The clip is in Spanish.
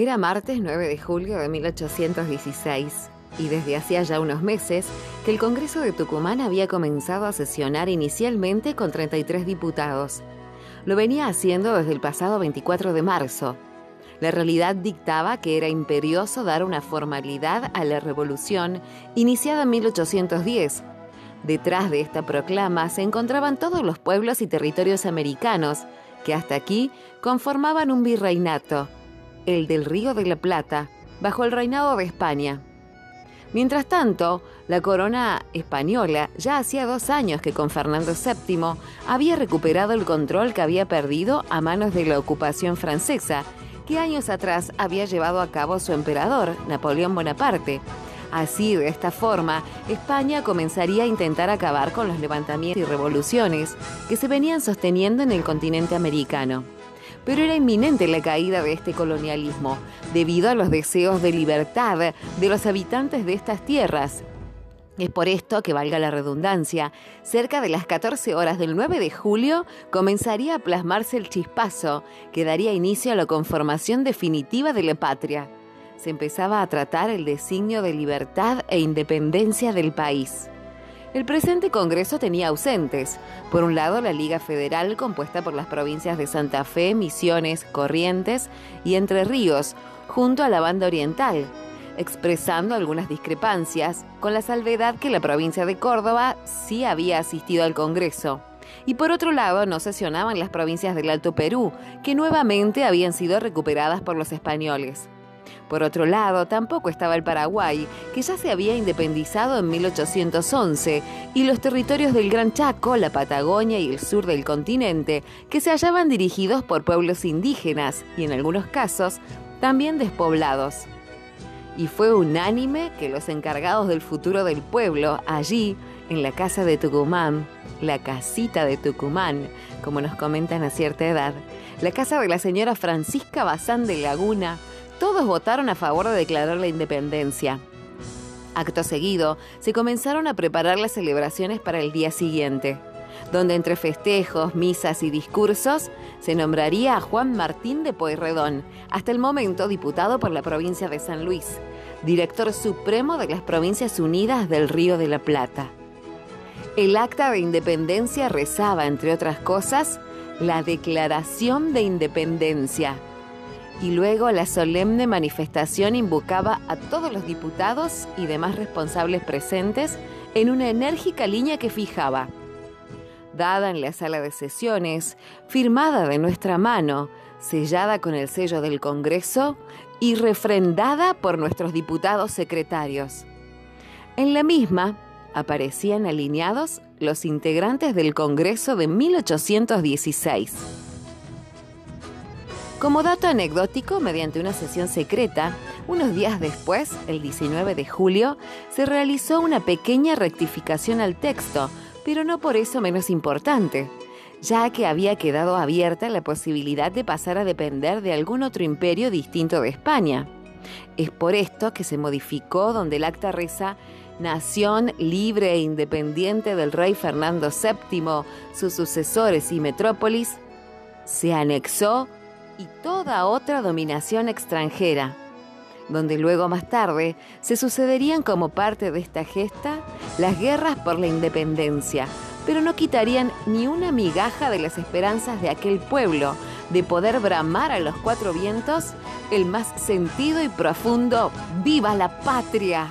Era martes 9 de julio de 1816 y desde hacía ya unos meses que el Congreso de Tucumán había comenzado a sesionar inicialmente con 33 diputados. Lo venía haciendo desde el pasado 24 de marzo. La realidad dictaba que era imperioso dar una formalidad a la revolución iniciada en 1810. Detrás de esta proclama se encontraban todos los pueblos y territorios americanos que hasta aquí conformaban un virreinato el del Río de la Plata, bajo el reinado de España. Mientras tanto, la corona española ya hacía dos años que con Fernando VII había recuperado el control que había perdido a manos de la ocupación francesa, que años atrás había llevado a cabo su emperador, Napoleón Bonaparte. Así, de esta forma, España comenzaría a intentar acabar con los levantamientos y revoluciones que se venían sosteniendo en el continente americano pero era inminente la caída de este colonialismo, debido a los deseos de libertad de los habitantes de estas tierras. Es por esto que, valga la redundancia, cerca de las 14 horas del 9 de julio comenzaría a plasmarse el chispazo que daría inicio a la conformación definitiva de la patria. Se empezaba a tratar el designio de libertad e independencia del país. El presente Congreso tenía ausentes. Por un lado, la Liga Federal, compuesta por las provincias de Santa Fe, Misiones, Corrientes y Entre Ríos, junto a la banda oriental, expresando algunas discrepancias, con la salvedad que la provincia de Córdoba sí había asistido al Congreso. Y por otro lado, no sesionaban las provincias del Alto Perú, que nuevamente habían sido recuperadas por los españoles. Por otro lado, tampoco estaba el Paraguay, que ya se había independizado en 1811, y los territorios del Gran Chaco, la Patagonia y el sur del continente, que se hallaban dirigidos por pueblos indígenas y en algunos casos también despoblados. Y fue unánime que los encargados del futuro del pueblo, allí, en la casa de Tucumán, la casita de Tucumán, como nos comentan a cierta edad, la casa de la señora Francisca Bazán de Laguna, todos votaron a favor de declarar la independencia. Acto seguido, se comenzaron a preparar las celebraciones para el día siguiente, donde entre festejos, misas y discursos se nombraría a Juan Martín de Pueyrredón, hasta el momento diputado por la provincia de San Luis, director supremo de las Provincias Unidas del Río de la Plata. El acta de independencia rezaba, entre otras cosas, la Declaración de Independencia, y luego la solemne manifestación invocaba a todos los diputados y demás responsables presentes en una enérgica línea que fijaba, dada en la sala de sesiones, firmada de nuestra mano, sellada con el sello del Congreso y refrendada por nuestros diputados secretarios. En la misma aparecían alineados los integrantes del Congreso de 1816. Como dato anecdótico, mediante una sesión secreta, unos días después, el 19 de julio, se realizó una pequeña rectificación al texto, pero no por eso menos importante, ya que había quedado abierta la posibilidad de pasar a depender de algún otro imperio distinto de España. Es por esto que se modificó donde el acta reza nación libre e independiente del rey Fernando VII, sus sucesores y metrópolis, se anexó y toda otra dominación extranjera, donde luego más tarde se sucederían como parte de esta gesta las guerras por la independencia, pero no quitarían ni una migaja de las esperanzas de aquel pueblo de poder bramar a los cuatro vientos el más sentido y profundo ¡Viva la patria!